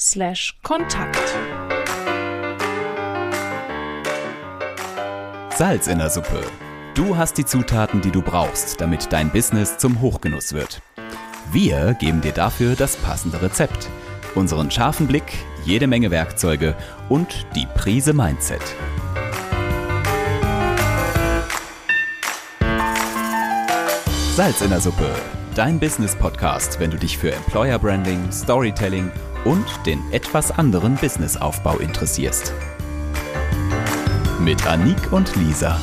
slash Kontakt. Salz in der Suppe. Du hast die Zutaten, die du brauchst, damit dein Business zum Hochgenuss wird. Wir geben dir dafür das passende Rezept, unseren scharfen Blick, jede Menge Werkzeuge und die Prise Mindset. Salz in der Suppe, dein Business-Podcast, wenn du dich für Employer Branding, Storytelling und den etwas anderen Businessaufbau interessierst mit Anik und Lisa.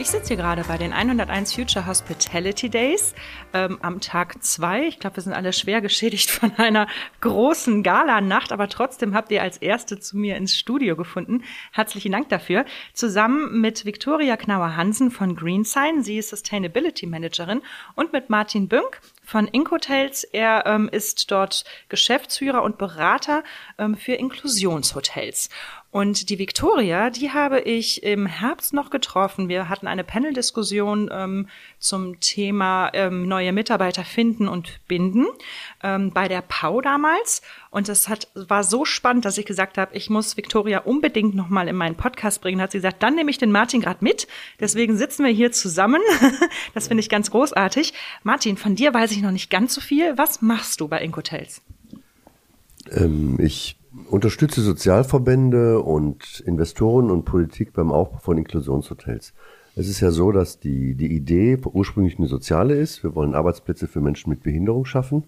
Ich sitze hier gerade bei den 101 Future Hospitality Days ähm, am Tag zwei. Ich glaube, wir sind alle schwer geschädigt von einer großen Galanacht, aber trotzdem habt ihr als Erste zu mir ins Studio gefunden. Herzlichen Dank dafür. Zusammen mit Viktoria Knauer-Hansen von GreenSign, sie ist Sustainability Managerin, und mit Martin Bünk von Inkhotels. Er ähm, ist dort Geschäftsführer und Berater ähm, für Inklusionshotels. Und die Victoria, die habe ich im Herbst noch getroffen. Wir hatten eine Panel-Diskussion ähm, zum Thema ähm, neue Mitarbeiter finden und binden ähm, bei der PAU damals. Und das hat, war so spannend, dass ich gesagt habe, ich muss Victoria unbedingt nochmal in meinen Podcast bringen. Da hat sie gesagt, dann nehme ich den Martin gerade mit. Deswegen sitzen wir hier zusammen. das finde ich ganz großartig. Martin, von dir weiß ich noch nicht ganz so viel. Was machst du bei Inkotels? Ähm, ich unterstütze Sozialverbände und Investoren und Politik beim Aufbau von Inklusionshotels. Es ist ja so, dass die, die Idee ursprünglich eine soziale ist. Wir wollen Arbeitsplätze für Menschen mit Behinderung schaffen.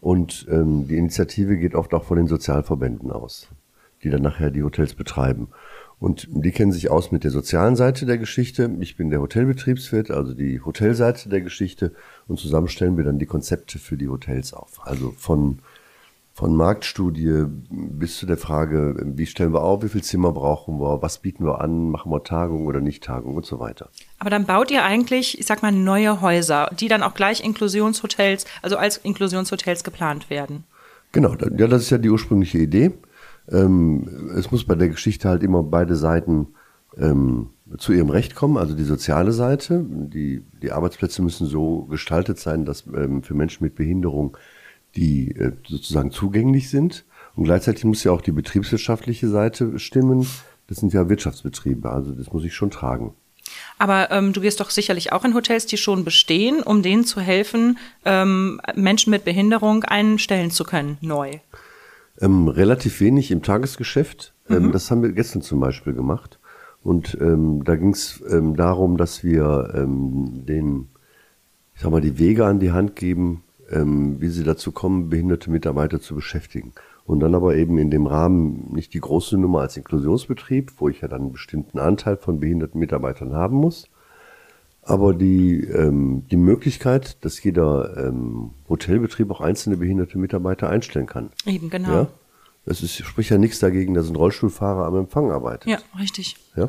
Und ähm, die Initiative geht oft auch von den Sozialverbänden aus, die dann nachher die Hotels betreiben. Und die kennen sich aus mit der sozialen Seite der Geschichte. Ich bin der Hotelbetriebswirt, also die Hotelseite der Geschichte. Und zusammen stellen wir dann die Konzepte für die Hotels auf. Also von von Marktstudie bis zu der Frage, wie stellen wir auf, wie viel Zimmer brauchen wir, was bieten wir an, machen wir Tagung oder nicht Tagung und so weiter. Aber dann baut ihr eigentlich, ich sag mal, neue Häuser, die dann auch gleich Inklusionshotels, also als Inklusionshotels geplant werden. Genau, ja, das ist ja die ursprüngliche Idee. Ähm, es muss bei der Geschichte halt immer beide Seiten ähm, zu ihrem Recht kommen, also die soziale Seite. Die, die Arbeitsplätze müssen so gestaltet sein, dass ähm, für Menschen mit Behinderung die äh, sozusagen zugänglich sind. Und gleichzeitig muss ja auch die betriebswirtschaftliche Seite stimmen. Das sind ja Wirtschaftsbetriebe, also das muss ich schon tragen. Aber ähm, du gehst doch sicherlich auch in Hotels, die schon bestehen, um denen zu helfen, ähm, Menschen mit Behinderung einstellen zu können, neu. Ähm, relativ wenig im Tagesgeschäft. Ähm, mhm. das haben wir gestern zum Beispiel gemacht. Und ähm, da ging es ähm, darum, dass wir ähm, den, ich sag mal, die Wege an die Hand geben, ähm, wie sie dazu kommen, behinderte Mitarbeiter zu beschäftigen. Und dann aber eben in dem Rahmen nicht die große Nummer als Inklusionsbetrieb, wo ich ja dann einen bestimmten Anteil von behinderten Mitarbeitern haben muss, aber die, ähm, die Möglichkeit, dass jeder ähm, Hotelbetrieb auch einzelne behinderte Mitarbeiter einstellen kann. Eben, genau. Ja? Das ist, spricht ja nichts dagegen, dass ein Rollstuhlfahrer am Empfang arbeitet. Ja, richtig. Ja?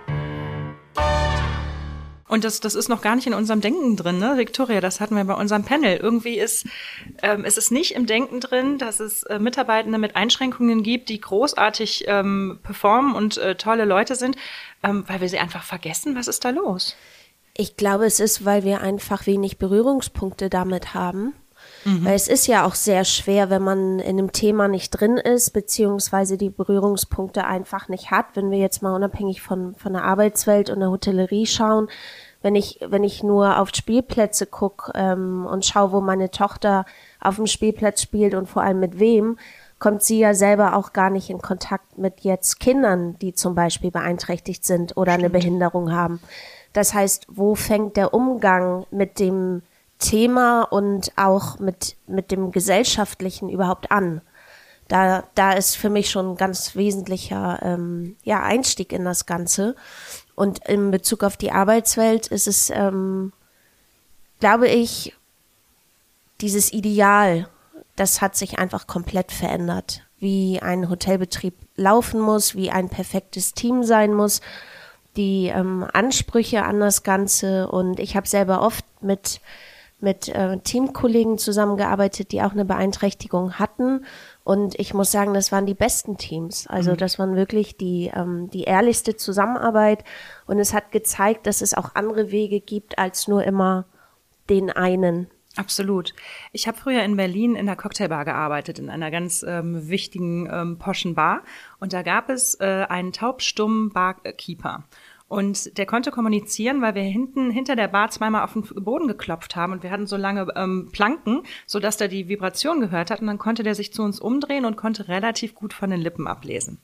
Und das, das ist noch gar nicht in unserem Denken drin, ne, Victoria? Das hatten wir bei unserem Panel. Irgendwie ist, ähm, ist es nicht im Denken drin, dass es äh, Mitarbeitende mit Einschränkungen gibt, die großartig ähm, performen und äh, tolle Leute sind, ähm, weil wir sie einfach vergessen. Was ist da los? Ich glaube, es ist, weil wir einfach wenig Berührungspunkte damit haben. Mhm. Weil es ist ja auch sehr schwer, wenn man in einem Thema nicht drin ist, beziehungsweise die Berührungspunkte einfach nicht hat. Wenn wir jetzt mal unabhängig von, von der Arbeitswelt und der Hotellerie schauen, wenn ich, wenn ich nur auf Spielplätze gucke ähm, und schaue, wo meine Tochter auf dem Spielplatz spielt und vor allem mit wem, kommt sie ja selber auch gar nicht in Kontakt mit jetzt Kindern, die zum Beispiel beeinträchtigt sind oder Stimmt. eine Behinderung haben. Das heißt, wo fängt der Umgang mit dem Thema und auch mit, mit dem Gesellschaftlichen überhaupt an? Da, da ist für mich schon ein ganz wesentlicher ähm, ja, Einstieg in das Ganze. Und in Bezug auf die Arbeitswelt ist es, ähm, glaube ich, dieses Ideal, das hat sich einfach komplett verändert. Wie ein Hotelbetrieb laufen muss, wie ein perfektes Team sein muss, die ähm, Ansprüche an das Ganze. Und ich habe selber oft mit, mit äh, Teamkollegen zusammengearbeitet, die auch eine Beeinträchtigung hatten und ich muss sagen, das waren die besten Teams. Also mhm. das waren wirklich die, ähm, die ehrlichste Zusammenarbeit. Und es hat gezeigt, dass es auch andere Wege gibt als nur immer den einen. Absolut. Ich habe früher in Berlin in der Cocktailbar gearbeitet, in einer ganz ähm, wichtigen ähm, poschen Bar. Und da gab es äh, einen taubstummen Barkeeper. Und der konnte kommunizieren, weil wir hinten hinter der Bar zweimal auf den Boden geklopft haben und wir hatten so lange ähm, Planken, so dass der die Vibration gehört hat und dann konnte der sich zu uns umdrehen und konnte relativ gut von den Lippen ablesen.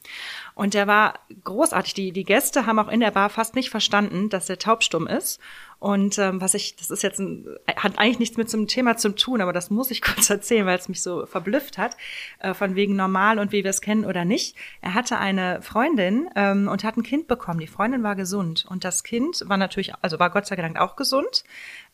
Und der war großartig. Die, die Gäste haben auch in der Bar fast nicht verstanden, dass er taubstumm ist. Und ähm, was ich, das ist jetzt ein, hat eigentlich nichts mit zum Thema zu tun, aber das muss ich kurz erzählen, weil es mich so verblüfft hat, äh, von wegen normal und wie wir es kennen oder nicht. Er hatte eine Freundin ähm, und hat ein Kind bekommen. Die Freundin war gesund und das Kind war natürlich, also war Gott sei Dank auch gesund.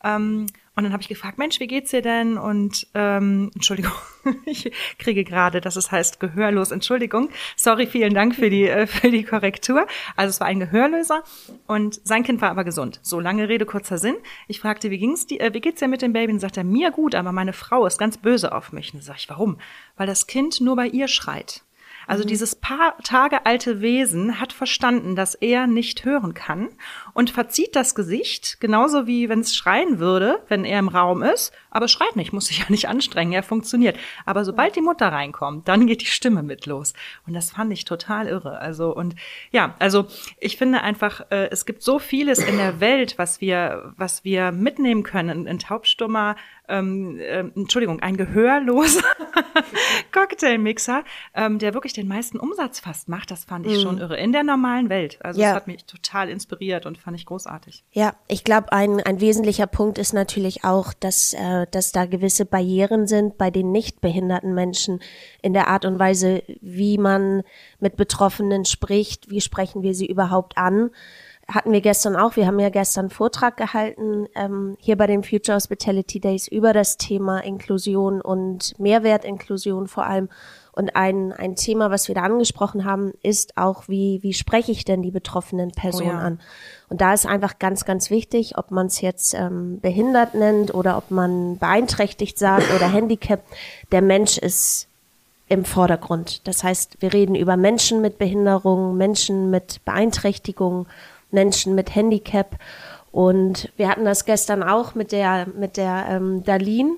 Ähm, und dann habe ich gefragt, Mensch, wie geht's dir denn? Und ähm, Entschuldigung, ich kriege gerade, dass es heißt gehörlos. Entschuldigung, sorry, vielen Dank für die äh, für die Korrektur. Also es war ein Gehörlöser und sein Kind war aber gesund. So lange Rede kurzer Sinn. Ich fragte, wie ging's dir, äh, wie geht's dir mit dem Baby? Und sagt er mir gut, aber meine Frau ist ganz böse auf mich. Und dann sag ich, warum? Weil das Kind nur bei ihr schreit. Also mhm. dieses paar Tage alte Wesen hat verstanden, dass er nicht hören kann und verzieht das Gesicht, genauso wie wenn es schreien würde, wenn er im Raum ist, aber schreit nicht, muss sich ja nicht anstrengen, er funktioniert. Aber sobald die Mutter reinkommt, dann geht die Stimme mit los. Und das fand ich total irre. Also, und ja, also ich finde einfach, äh, es gibt so vieles in der Welt, was wir, was wir mitnehmen können. Ein taubstummer ähm, äh, Entschuldigung, ein gehörloser Cocktailmixer, ähm, der wirklich den meisten Umsatz fast macht. Das fand ich mm. schon irre. In der normalen Welt. Also ja. das hat mich total inspiriert und fand ich großartig. Ja, ich glaube, ein, ein wesentlicher Punkt ist natürlich auch, dass, äh, dass da gewisse Barrieren sind bei den nicht behinderten Menschen in der Art und Weise, wie man mit Betroffenen spricht, wie sprechen wir sie überhaupt an hatten wir gestern auch. Wir haben ja gestern einen Vortrag gehalten ähm, hier bei den Future Hospitality Days über das Thema Inklusion und Mehrwertinklusion vor allem. Und ein, ein Thema, was wir da angesprochen haben, ist auch, wie, wie spreche ich denn die betroffenen Personen oh ja. an? Und da ist einfach ganz, ganz wichtig, ob man es jetzt ähm, behindert nennt oder ob man beeinträchtigt sagt oder Handicap. Der Mensch ist im Vordergrund. Das heißt, wir reden über Menschen mit Behinderung, Menschen mit Beeinträchtigung Menschen mit Handicap. Und wir hatten das gestern auch mit der, mit der ähm, Darlene,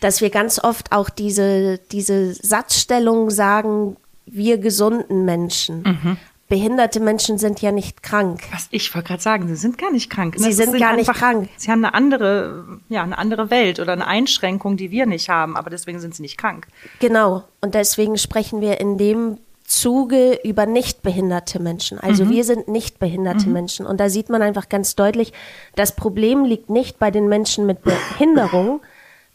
dass wir ganz oft auch diese, diese Satzstellung sagen, wir gesunden Menschen. Mhm. Behinderte Menschen sind ja nicht krank. Was ich wollte gerade sagen, sie sind gar nicht krank. Ne? Sie sind, sind gar nicht krank. Sie haben eine andere, ja, eine andere Welt oder eine Einschränkung, die wir nicht haben, aber deswegen sind sie nicht krank. Genau. Und deswegen sprechen wir in dem Zuge über nicht behinderte Menschen. Also mhm. wir sind nicht behinderte mhm. Menschen. Und da sieht man einfach ganz deutlich, das Problem liegt nicht bei den Menschen mit Behinderung,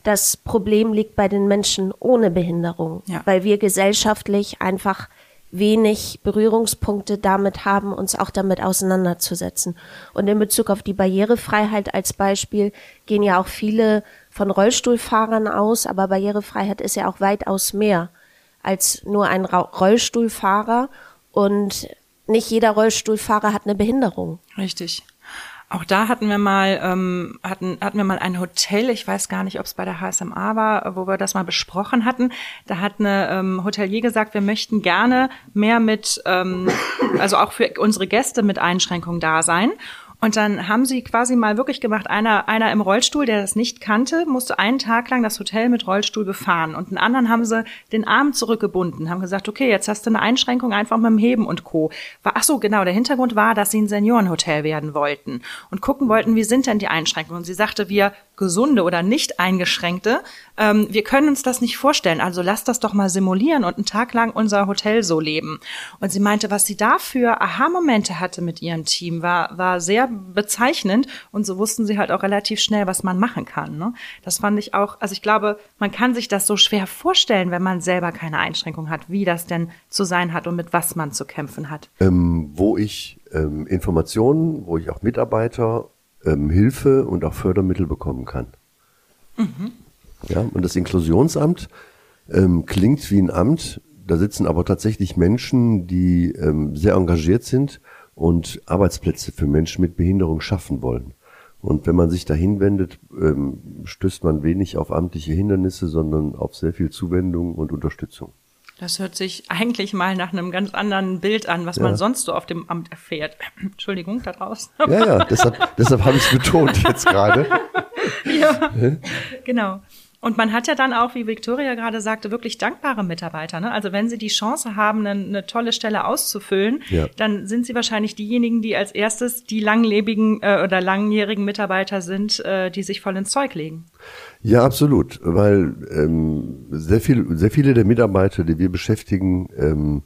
das Problem liegt bei den Menschen ohne Behinderung, ja. weil wir gesellschaftlich einfach wenig Berührungspunkte damit haben, uns auch damit auseinanderzusetzen. Und in Bezug auf die Barrierefreiheit als Beispiel gehen ja auch viele von Rollstuhlfahrern aus, aber Barrierefreiheit ist ja auch weitaus mehr als nur ein Rollstuhlfahrer und nicht jeder Rollstuhlfahrer hat eine Behinderung. Richtig. Auch da hatten wir mal ähm, hatten hatten wir mal ein Hotel. Ich weiß gar nicht, ob es bei der HSMA war, wo wir das mal besprochen hatten. Da hat eine ähm, Hotelier gesagt, wir möchten gerne mehr mit, ähm, also auch für unsere Gäste mit Einschränkungen da sein. Und dann haben sie quasi mal wirklich gemacht, einer, einer im Rollstuhl, der das nicht kannte, musste einen Tag lang das Hotel mit Rollstuhl befahren. Und einen anderen haben sie den Arm zurückgebunden, haben gesagt, okay, jetzt hast du eine Einschränkung einfach mit dem Heben und Co. War, ach so, genau, der Hintergrund war, dass sie ein Seniorenhotel werden wollten und gucken wollten, wie sind denn die Einschränkungen. Und sie sagte, wir gesunde oder nicht eingeschränkte, ähm, wir können uns das nicht vorstellen. Also lass das doch mal simulieren und einen Tag lang unser Hotel so leben. Und sie meinte, was sie da für Aha-Momente hatte mit ihrem Team, war, war sehr bezeichnend. Und so wussten sie halt auch relativ schnell, was man machen kann. Ne? Das fand ich auch, also ich glaube, man kann sich das so schwer vorstellen, wenn man selber keine Einschränkung hat, wie das denn zu sein hat und mit was man zu kämpfen hat. Ähm, wo ich ähm, Informationen, wo ich auch Mitarbeiter ähm, Hilfe und auch Fördermittel bekommen kann. Mhm. Ja, und das Inklusionsamt ähm, klingt wie ein Amt, da sitzen aber tatsächlich Menschen, die ähm, sehr engagiert sind und Arbeitsplätze für Menschen mit Behinderung schaffen wollen. Und wenn man sich dahin wendet, ähm, stößt man wenig auf amtliche Hindernisse, sondern auf sehr viel Zuwendung und Unterstützung. Das hört sich eigentlich mal nach einem ganz anderen Bild an, was ja. man sonst so auf dem Amt erfährt. Entschuldigung, da draußen. Ja, ja, deshalb, deshalb habe ich es betont jetzt gerade. ja, genau. Und man hat ja dann auch, wie Victoria gerade sagte, wirklich dankbare Mitarbeiter. Ne? Also wenn sie die Chance haben, eine, eine tolle Stelle auszufüllen, ja. dann sind sie wahrscheinlich diejenigen, die als erstes die langlebigen äh, oder langjährigen Mitarbeiter sind, äh, die sich voll ins Zeug legen. Ja, absolut, weil ähm, sehr, viel, sehr viele der Mitarbeiter, die wir beschäftigen, ähm,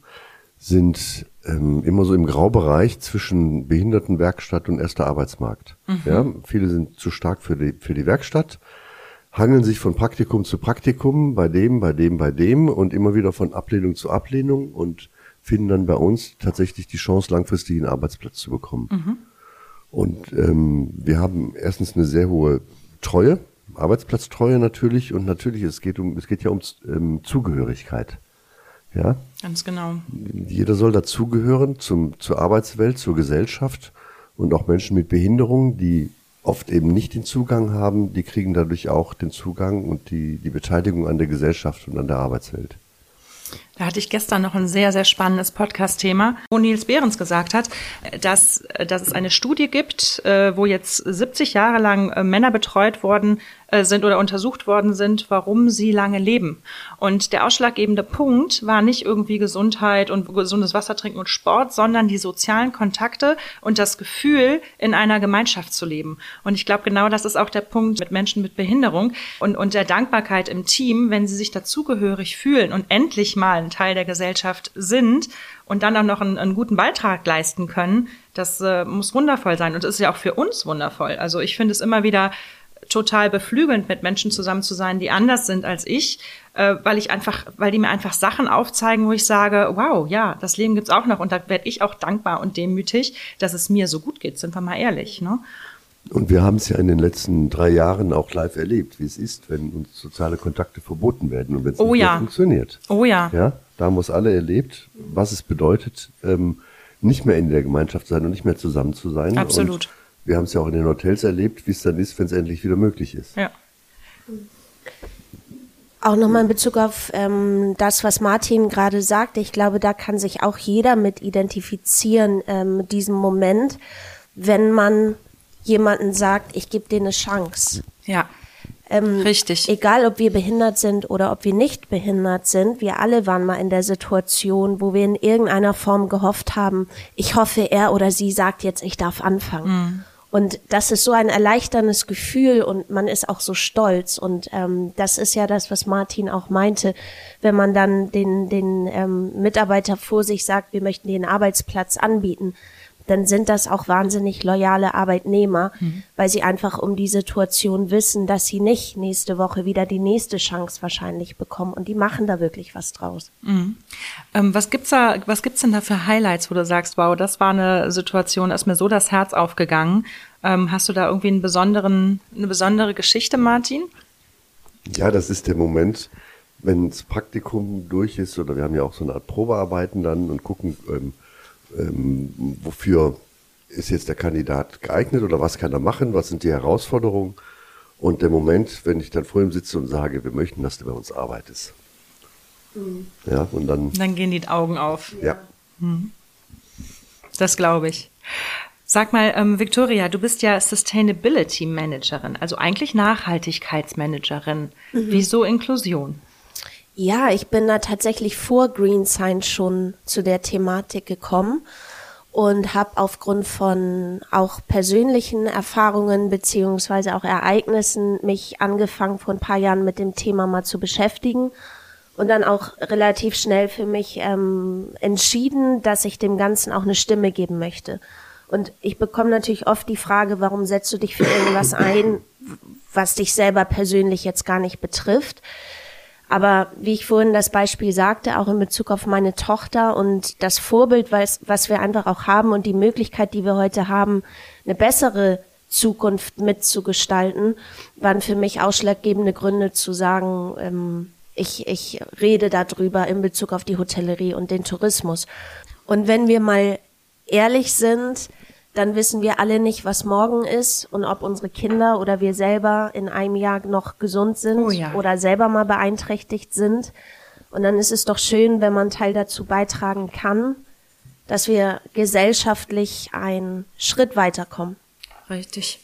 sind ähm, immer so im Graubereich zwischen Behindertenwerkstatt und erster Arbeitsmarkt. Mhm. Ja, viele sind zu stark für die, für die Werkstatt hangeln sich von Praktikum zu Praktikum, bei dem, bei dem, bei dem und immer wieder von Ablehnung zu Ablehnung und finden dann bei uns tatsächlich die Chance, langfristig einen Arbeitsplatz zu bekommen. Mhm. Und ähm, wir haben erstens eine sehr hohe Treue, Arbeitsplatztreue natürlich und natürlich, es geht um, es geht ja um ähm, Zugehörigkeit. Ja? Ganz genau. Jeder soll dazugehören zum, zur Arbeitswelt, zur Gesellschaft und auch Menschen mit Behinderung, die oft eben nicht den Zugang haben, die kriegen dadurch auch den Zugang und die, die Beteiligung an der Gesellschaft und an der Arbeitswelt. Da hatte ich gestern noch ein sehr, sehr spannendes Podcast-Thema, wo Nils Behrens gesagt hat, dass, dass es eine Studie gibt, äh, wo jetzt 70 Jahre lang äh, Männer betreut worden äh, sind oder untersucht worden sind, warum sie lange leben. Und der ausschlaggebende Punkt war nicht irgendwie Gesundheit und gesundes Wasser trinken und Sport, sondern die sozialen Kontakte und das Gefühl, in einer Gemeinschaft zu leben. Und ich glaube, genau das ist auch der Punkt mit Menschen mit Behinderung und, und der Dankbarkeit im Team, wenn sie sich dazugehörig fühlen und endlich mal ein Teil der Gesellschaft sind und dann auch noch einen, einen guten Beitrag leisten können. Das äh, muss wundervoll sein und ist ja auch für uns wundervoll. Also ich finde es immer wieder total beflügelnd, mit Menschen zusammen zu sein, die anders sind als ich, äh, weil ich einfach, weil die mir einfach Sachen aufzeigen, wo ich sage, wow, ja, das Leben gibt's auch noch und da werde ich auch dankbar und demütig, dass es mir so gut geht, sind wir mal ehrlich. Ne? Und wir haben es ja in den letzten drei Jahren auch live erlebt, wie es ist, wenn uns soziale Kontakte verboten werden und wenn es oh, nicht ja. mehr funktioniert. Oh ja. Ja, da haben wir es alle erlebt, was es bedeutet, ähm, nicht mehr in der Gemeinschaft sein und nicht mehr zusammen zu sein. Absolut. Und wir haben es ja auch in den Hotels erlebt, wie es dann ist, wenn es endlich wieder möglich ist. Ja. Auch nochmal in Bezug auf ähm, das, was Martin gerade sagte. Ich glaube, da kann sich auch jeder mit identifizieren, ähm, mit diesem Moment, wenn man jemanden sagt, ich gebe dir eine Chance. Ja. Ähm, Richtig. Egal, ob wir behindert sind oder ob wir nicht behindert sind, wir alle waren mal in der Situation, wo wir in irgendeiner Form gehofft haben, ich hoffe, er oder sie sagt jetzt, ich darf anfangen. Mhm. Und das ist so ein erleichterndes Gefühl und man ist auch so stolz. Und ähm, das ist ja das, was Martin auch meinte, wenn man dann den, den ähm, Mitarbeiter vor sich sagt, wir möchten den Arbeitsplatz anbieten dann sind das auch wahnsinnig loyale Arbeitnehmer, mhm. weil sie einfach um die Situation wissen, dass sie nicht nächste Woche wieder die nächste Chance wahrscheinlich bekommen und die machen da wirklich was draus. Mhm. Ähm, was gibt's da, was gibt's denn da für Highlights, wo du sagst, wow, das war eine Situation, da ist mir so das Herz aufgegangen. Ähm, hast du da irgendwie einen besonderen, eine besondere Geschichte, Martin? Ja, das ist der Moment, wenn das Praktikum durch ist oder wir haben ja auch so eine Art Probearbeiten dann und gucken, ähm, ähm, wofür ist jetzt der Kandidat geeignet oder was kann er machen, was sind die Herausforderungen. Und der Moment, wenn ich dann vor ihm sitze und sage, wir möchten, dass du bei uns arbeitest. Mhm. Ja, und dann. Dann gehen die Augen auf. Ja. Mhm. Das glaube ich. Sag mal, ähm, Victoria, du bist ja Sustainability Managerin, also eigentlich Nachhaltigkeitsmanagerin. Mhm. Wieso Inklusion? Ja, ich bin da tatsächlich vor Green Science schon zu der Thematik gekommen und habe aufgrund von auch persönlichen Erfahrungen beziehungsweise auch Ereignissen mich angefangen vor ein paar Jahren mit dem Thema mal zu beschäftigen und dann auch relativ schnell für mich ähm, entschieden, dass ich dem Ganzen auch eine Stimme geben möchte. Und ich bekomme natürlich oft die Frage, warum setzt du dich für irgendwas ein, was dich selber persönlich jetzt gar nicht betrifft. Aber wie ich vorhin das Beispiel sagte, auch in Bezug auf meine Tochter und das Vorbild, was, was wir einfach auch haben und die Möglichkeit, die wir heute haben, eine bessere Zukunft mitzugestalten, waren für mich ausschlaggebende Gründe zu sagen, ähm, ich, ich rede darüber in Bezug auf die Hotellerie und den Tourismus. Und wenn wir mal ehrlich sind, dann wissen wir alle nicht, was morgen ist und ob unsere Kinder oder wir selber in einem Jahr noch gesund sind oh ja. oder selber mal beeinträchtigt sind. Und dann ist es doch schön, wenn man Teil dazu beitragen kann, dass wir gesellschaftlich einen Schritt weiterkommen. Richtig.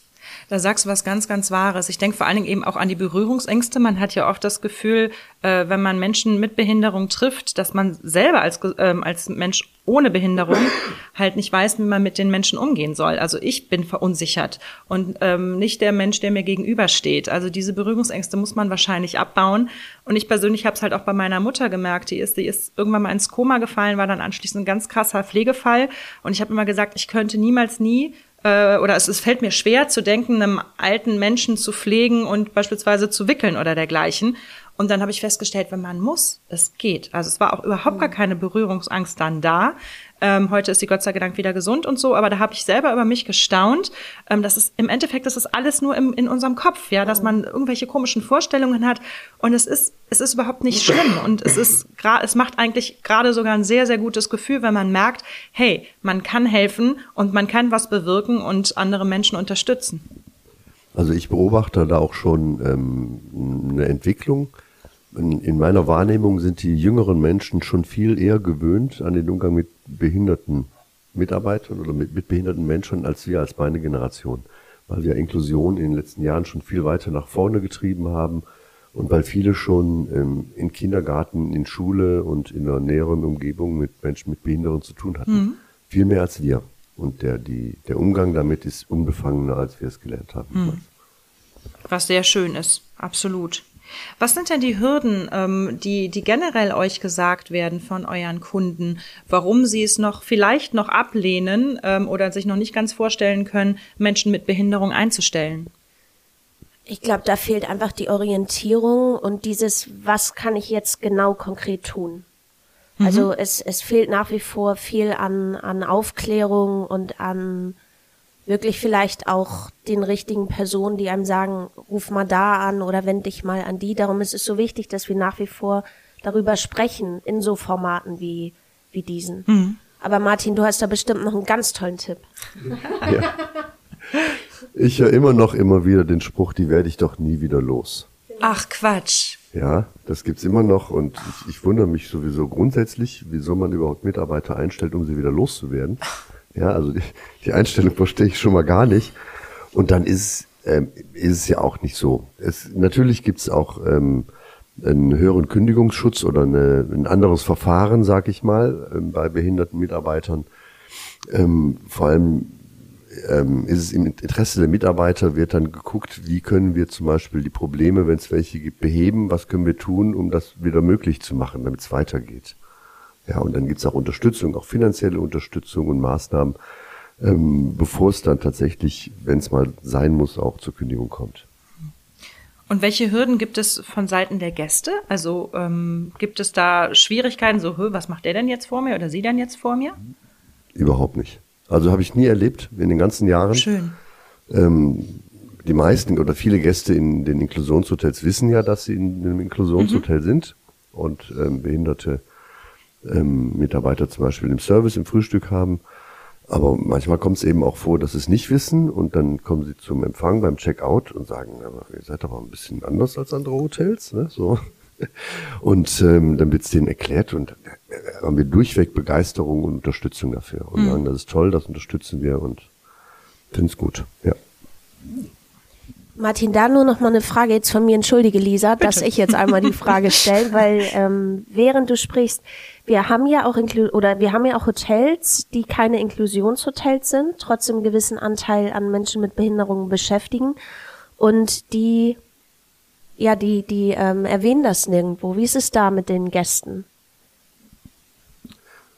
Da sagst du was ganz, ganz Wahres. Ich denke vor allen Dingen eben auch an die Berührungsängste. Man hat ja oft das Gefühl, äh, wenn man Menschen mit Behinderung trifft, dass man selber als, ähm, als Mensch ohne Behinderung halt nicht weiß, wie man mit den Menschen umgehen soll. Also ich bin verunsichert und ähm, nicht der Mensch, der mir gegenübersteht. Also diese Berührungsängste muss man wahrscheinlich abbauen. Und ich persönlich habe es halt auch bei meiner Mutter gemerkt. Die ist, die ist irgendwann mal ins Koma gefallen, war dann anschließend ein ganz krasser Pflegefall. Und ich habe immer gesagt, ich könnte niemals nie äh, oder es, es fällt mir schwer zu denken, einem alten Menschen zu pflegen und beispielsweise zu wickeln oder dergleichen. Und dann habe ich festgestellt, wenn man muss, es geht. Also es war auch überhaupt gar keine Berührungsangst dann da. Ähm, heute ist sie Gott sei Dank wieder gesund und so, aber da habe ich selber über mich gestaunt. Ähm, das ist im Endeffekt, das ist alles nur im, in unserem Kopf, ja, dass man irgendwelche komischen Vorstellungen hat und es ist es ist überhaupt nicht schlimm und es ist gerade es macht eigentlich gerade sogar ein sehr sehr gutes Gefühl, wenn man merkt, hey, man kann helfen und man kann was bewirken und andere Menschen unterstützen. Also ich beobachte da auch schon ähm, eine Entwicklung in meiner Wahrnehmung sind die jüngeren Menschen schon viel eher gewöhnt an den Umgang mit behinderten Mitarbeitern oder mit, mit behinderten Menschen als wir als meine Generation. Weil wir Inklusion in den letzten Jahren schon viel weiter nach vorne getrieben haben und weil viele schon ähm, in Kindergarten, in Schule und in einer näheren Umgebung mit Menschen mit Behinderung zu tun hatten. Mhm. Viel mehr als wir. Und der, die, der Umgang damit ist unbefangener, als wir es gelernt haben. Mhm. Was sehr schön ist, absolut. Was sind denn die Hürden, ähm, die, die generell euch gesagt werden von euren Kunden, warum sie es noch vielleicht noch ablehnen ähm, oder sich noch nicht ganz vorstellen können, Menschen mit Behinderung einzustellen? Ich glaube, da fehlt einfach die Orientierung und dieses, was kann ich jetzt genau konkret tun? Mhm. Also es, es fehlt nach wie vor viel an, an Aufklärung und an wirklich vielleicht auch den richtigen Personen, die einem sagen, ruf mal da an oder wend dich mal an die. Darum ist es so wichtig, dass wir nach wie vor darüber sprechen in so Formaten wie, wie diesen. Mhm. Aber Martin, du hast da bestimmt noch einen ganz tollen Tipp. Ja. Ich höre immer noch immer wieder den Spruch, die werde ich doch nie wieder los. Ach Quatsch. Ja, das gibt's immer noch und ich, ich wundere mich sowieso grundsätzlich, wieso man überhaupt Mitarbeiter einstellt, um sie wieder loszuwerden. Ja, also die, die Einstellung verstehe ich schon mal gar nicht. Und dann ist, ähm, ist es ja auch nicht so. Es, natürlich gibt's auch ähm, einen höheren Kündigungsschutz oder eine, ein anderes Verfahren, sag ich mal, ähm, bei behinderten Mitarbeitern. Ähm, vor allem ähm, ist es im Interesse der Mitarbeiter, wird dann geguckt, wie können wir zum Beispiel die Probleme, wenn es welche gibt, beheben, was können wir tun, um das wieder möglich zu machen, damit es weitergeht. Ja, und dann gibt's auch Unterstützung, auch finanzielle Unterstützung und Maßnahmen, ähm, bevor es dann tatsächlich, wenn es mal sein muss, auch zur Kündigung kommt. Und welche Hürden gibt es von Seiten der Gäste? Also ähm, gibt es da Schwierigkeiten, so, was macht der denn jetzt vor mir oder sie denn jetzt vor mir? Überhaupt nicht. Also habe ich nie erlebt in den ganzen Jahren. Schön. Ähm, die meisten oder viele Gäste in den Inklusionshotels wissen ja, dass sie in einem Inklusionshotel mhm. sind und ähm, Behinderte ähm, Mitarbeiter zum Beispiel im Service, im Frühstück haben. Aber manchmal kommt es eben auch vor, dass sie es nicht wissen und dann kommen sie zum Empfang beim Checkout und sagen, aber ihr seid aber ein bisschen anders als andere Hotels, ne? So. Und ähm, dann wird es denen erklärt und äh, haben wir durchweg Begeisterung und Unterstützung dafür. Und Mhm. sagen, das ist toll, das unterstützen wir und finden es gut. Ja. Martin, da nur noch mal eine Frage jetzt von mir. Entschuldige, Lisa, dass ich jetzt einmal die Frage stelle, weil ähm, während du sprichst, wir haben ja auch Inklu oder wir haben ja auch Hotels, die keine Inklusionshotels sind, trotzdem einen gewissen Anteil an Menschen mit Behinderungen beschäftigen und die ja, die die ähm, erwähnen das nirgendwo. Wie ist es da mit den Gästen?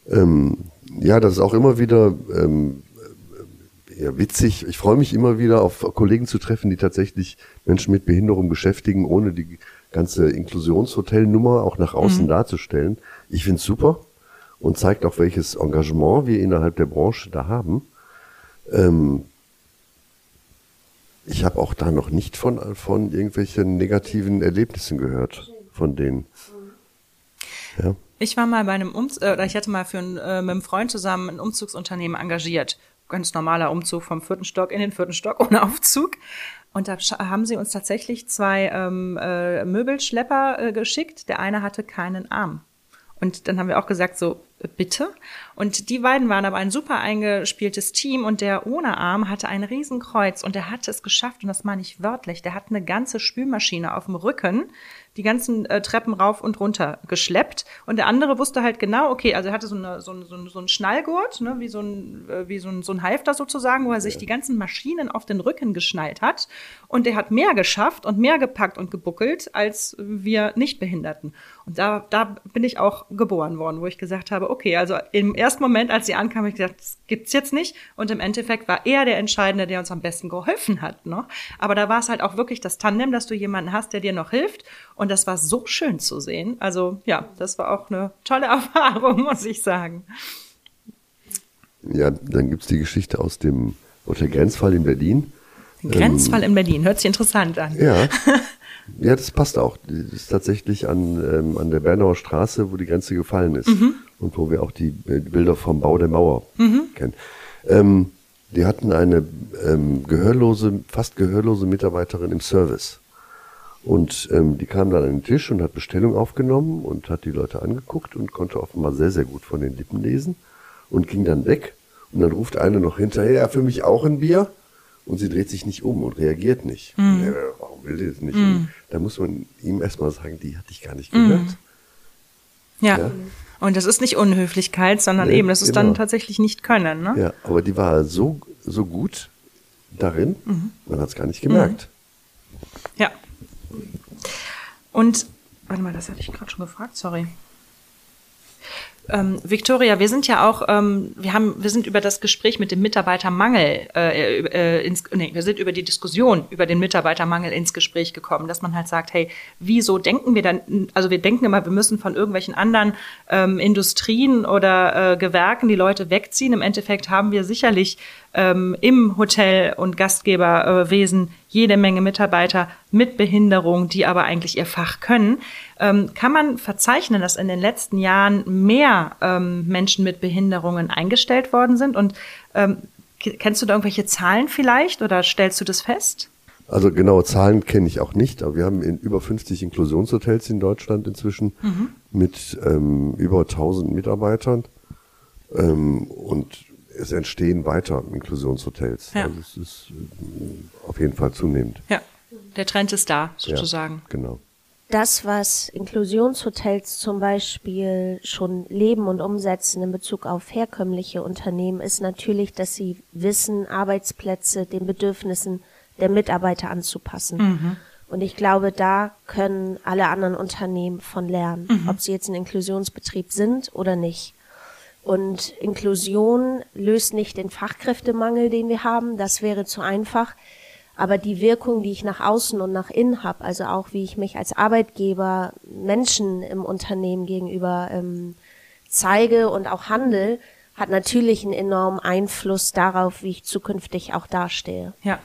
Ähm, ja, das ist auch immer wieder ähm, äh, ja, witzig. Ich freue mich immer wieder auf Kollegen zu treffen, die tatsächlich Menschen mit Behinderung beschäftigen, ohne die ganze Inklusionshotelnummer auch nach außen darzustellen. Ich finde es super und zeigt auch, welches Engagement wir innerhalb der Branche da haben. Ähm, ich habe auch da noch nicht von, von irgendwelchen negativen Erlebnissen gehört von denen. Ja. Ich war mal bei einem Umzug, äh, oder ich hatte mal für ein, äh, mit einem Freund zusammen ein Umzugsunternehmen engagiert. Ganz normaler Umzug vom vierten Stock in den vierten Stock ohne Aufzug. Und da haben sie uns tatsächlich zwei ähm, äh, Möbelschlepper äh, geschickt. Der eine hatte keinen Arm. Und dann haben wir auch gesagt, so, bitte. Und die beiden waren aber ein super eingespieltes Team und der ohne Arm hatte ein Riesenkreuz und der hatte es geschafft, und das meine ich wörtlich, der hat eine ganze Spülmaschine auf dem Rücken, die ganzen äh, Treppen rauf und runter geschleppt. Und der andere wusste halt genau, okay, also er hatte so, eine, so, ein- so, so einen Schnallgurt, ne, wie so ein, äh, wie so ein, so ein Halfter sozusagen, wo er sich die ganzen Maschinen auf den Rücken geschnallt hat. Und der hat mehr geschafft und mehr gepackt und gebuckelt als wir Nichtbehinderten. Und da, da bin ich auch geboren worden, wo ich gesagt habe, okay, also im ersten Moment, als sie ankam, habe ich gesagt, das gibt's jetzt nicht. Und im Endeffekt war er der Entscheidende, der uns am besten geholfen hat. Ne? Aber da war es halt auch wirklich das Tandem, dass du jemanden hast, der dir noch hilft. Und das war so schön zu sehen. Also ja, das war auch eine tolle Erfahrung, muss ich sagen. Ja, dann gibt's die Geschichte aus dem Hotel Grenzfall in Berlin. Grenzfall in Berlin, hört sich interessant an. Ja. Ja, das passt auch. Das ist tatsächlich an, ähm, an der Bernauer Straße, wo die Grenze gefallen ist. Und wo wir auch die Bilder vom Bau der Mauer kennen. Ähm, die hatten eine ähm, gehörlose, fast gehörlose Mitarbeiterin im Service. Und ähm, die kam dann an den Tisch und hat Bestellung aufgenommen und hat die Leute angeguckt und konnte offenbar sehr, sehr gut von den Lippen lesen und ging dann weg. Und dann ruft eine noch hinterher, für mich auch ein Bier. Und sie dreht sich nicht um und reagiert nicht. Ja, warum will die das nicht? Da muss man ihm erstmal sagen, die hat dich gar nicht gehört. Ja. Ja. Und das ist nicht Unhöflichkeit, sondern Nee, eben, das ist genau. dann tatsächlich nicht können. Ne? Ja, aber die war so, so gut darin, man hat es gar nicht gemerkt. Ja. Und, warte mal, das hatte ich gerade schon gefragt, sorry. Ähm, Victoria, wir sind ja auch, ähm, wir haben, wir sind über das Gespräch mit dem Mitarbeitermangel, äh, äh, ins, nee, wir sind über die Diskussion über den Mitarbeitermangel ins Gespräch gekommen, dass man halt sagt, hey, wieso denken wir dann, also wir denken immer, wir müssen von irgendwelchen anderen ähm, Industrien oder äh, Gewerken die Leute wegziehen. Im Endeffekt haben wir sicherlich ähm, im Hotel- und Gastgeberwesen jede Menge Mitarbeiter mit Behinderung, die aber eigentlich ihr Fach können. Ähm, kann man verzeichnen, dass in den letzten Jahren mehr ähm, Menschen mit Behinderungen eingestellt worden sind? Und ähm, kennst du da irgendwelche Zahlen vielleicht oder stellst du das fest? Also genaue Zahlen kenne ich auch nicht, aber wir haben in über 50 Inklusionshotels in Deutschland inzwischen mit ähm, über 1000 Mitarbeitern ähm, und es entstehen weiter Inklusionshotels. Ja. Also es ist ähm, auf jeden Fall zunehmend. Ja, der Trend ist da Ja, sozusagen. genau. Das, was Inklusionshotels zum Beispiel schon leben und umsetzen in Bezug auf herkömmliche Unternehmen, ist natürlich, dass sie wissen, Arbeitsplätze den Bedürfnissen der Mitarbeiter anzupassen. Und ich glaube, da können alle anderen Unternehmen von lernen, ob sie jetzt ein Inklusionsbetrieb sind oder nicht. Und Inklusion löst nicht den Fachkräftemangel, den wir haben. Das wäre zu einfach. Aber die Wirkung, die ich nach außen und nach innen habe, also auch wie ich mich als Arbeitgeber Menschen im Unternehmen gegenüber ähm, zeige und auch handel, hat natürlich einen enormen Einfluss darauf, wie ich zukünftig auch dastehe. Ja.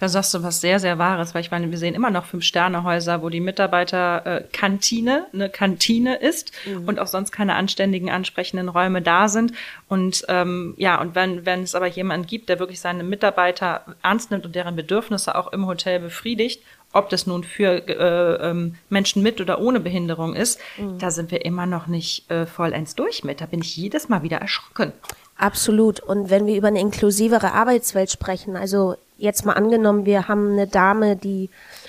Da sagst du was sehr, sehr Wahres, weil ich meine, wir sehen immer noch Fünf-Sterne-Häuser, wo die Mitarbeiter-Kantine äh, eine Kantine ist mhm. und auch sonst keine anständigen, ansprechenden Räume da sind. Und ähm, ja, und wenn, wenn es aber jemanden gibt, der wirklich seine Mitarbeiter ernst nimmt und deren Bedürfnisse auch im Hotel befriedigt, ob das nun für äh, ähm, Menschen mit oder ohne Behinderung ist, mhm. da sind wir immer noch nicht äh, vollends durch mit. Da bin ich jedes Mal wieder erschrocken. Absolut. Und wenn wir über eine inklusivere Arbeitswelt sprechen, also jetzt mal angenommen, wir haben eine Dame, die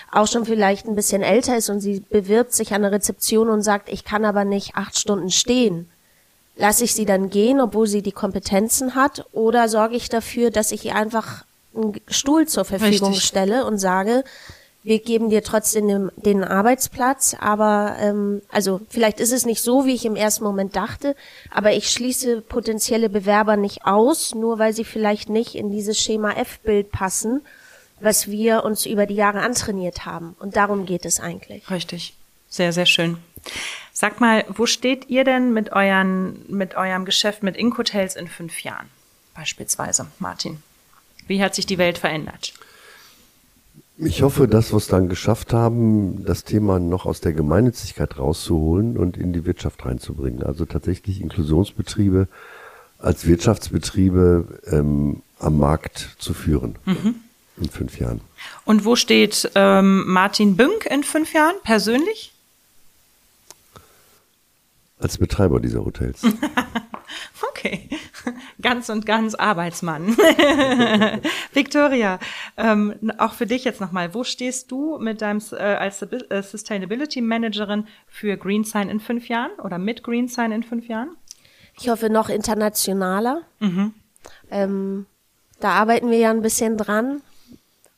auch schon vielleicht ein bisschen älter ist und sie bewirbt sich an der Rezeption und sagt, ich kann aber nicht acht Stunden stehen. Lasse ich sie dann gehen, obwohl sie die Kompetenzen hat, oder sorge ich dafür, dass ich ihr einfach einen Stuhl zur Verfügung Richtig. stelle und sage, wir geben dir trotzdem den, den Arbeitsplatz, aber ähm, also vielleicht ist es nicht so, wie ich im ersten Moment dachte, aber ich schließe potenzielle Bewerber nicht aus, nur weil sie vielleicht nicht in dieses Schema F-Bild passen, was wir uns über die Jahre antrainiert haben. Und darum geht es eigentlich. Richtig. Sehr, sehr schön. Sag mal, wo steht ihr denn mit, euren, mit eurem Geschäft mit Inkhotels in fünf Jahren? Beispielsweise, Martin. Wie hat sich die Welt verändert? Ich hoffe, dass wir es dann geschafft haben, das Thema noch aus der Gemeinnützigkeit rauszuholen und in die Wirtschaft reinzubringen. Also tatsächlich Inklusionsbetriebe als Wirtschaftsbetriebe ähm, am Markt zu führen mhm. in fünf Jahren. Und wo steht ähm, Martin Bünk in fünf Jahren persönlich? Als Betreiber dieser Hotels. okay, ganz und ganz Arbeitsmann. Victoria, ähm, auch für dich jetzt nochmal, wo stehst du mit deinem äh, als äh, Sustainability Managerin für GreenSign in fünf Jahren oder mit GreenSign in fünf Jahren? Ich hoffe noch internationaler. Mhm. Ähm, da arbeiten wir ja ein bisschen dran.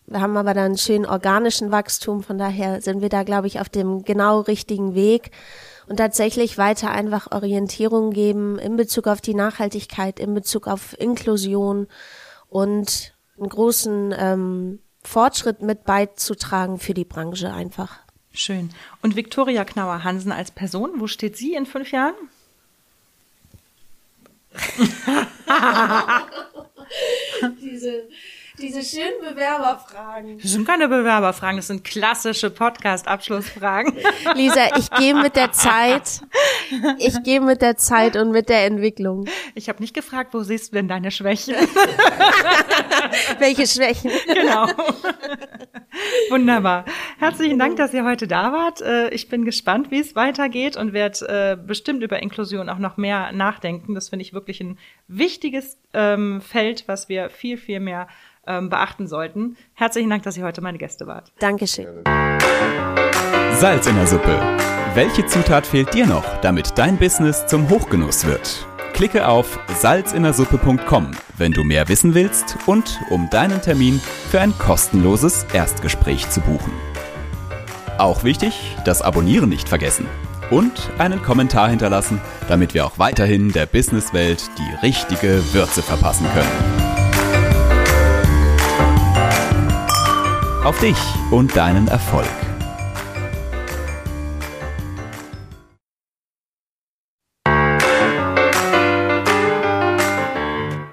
Wir haben aber dann einen schönen organischen Wachstum, von daher sind wir da, glaube ich, auf dem genau richtigen Weg und tatsächlich weiter einfach Orientierung geben in Bezug auf die Nachhaltigkeit, in Bezug auf Inklusion und einen großen ähm, Fortschritt mit beizutragen für die Branche einfach. Schön. Und Viktoria Knauer-Hansen als Person, wo steht sie in fünf Jahren? Diese diese schönen Bewerberfragen. Das sind keine Bewerberfragen, das sind klassische Podcast-Abschlussfragen. Lisa, ich gehe mit der Zeit. Ich gehe mit der Zeit und mit der Entwicklung. Ich habe nicht gefragt, wo siehst du denn deine Schwächen? Welche Schwächen? Genau. Wunderbar. Herzlichen Dank, dass ihr heute da wart. Äh, ich bin gespannt, wie es weitergeht und werde äh, bestimmt über Inklusion auch noch mehr nachdenken. Das finde ich wirklich ein wichtiges ähm, Feld, was wir viel, viel mehr ähm, beachten sollten. Herzlichen Dank, dass ihr heute meine Gäste wart. Dankeschön. Salz in der Suppe. Welche Zutat fehlt dir noch, damit dein Business zum Hochgenuss wird? Klicke auf salzinnersuppe.com, wenn du mehr wissen willst und um deinen Termin für ein kostenloses Erstgespräch zu buchen. Auch wichtig, das Abonnieren nicht vergessen und einen Kommentar hinterlassen, damit wir auch weiterhin der Businesswelt die richtige Würze verpassen können. Auf dich und deinen Erfolg.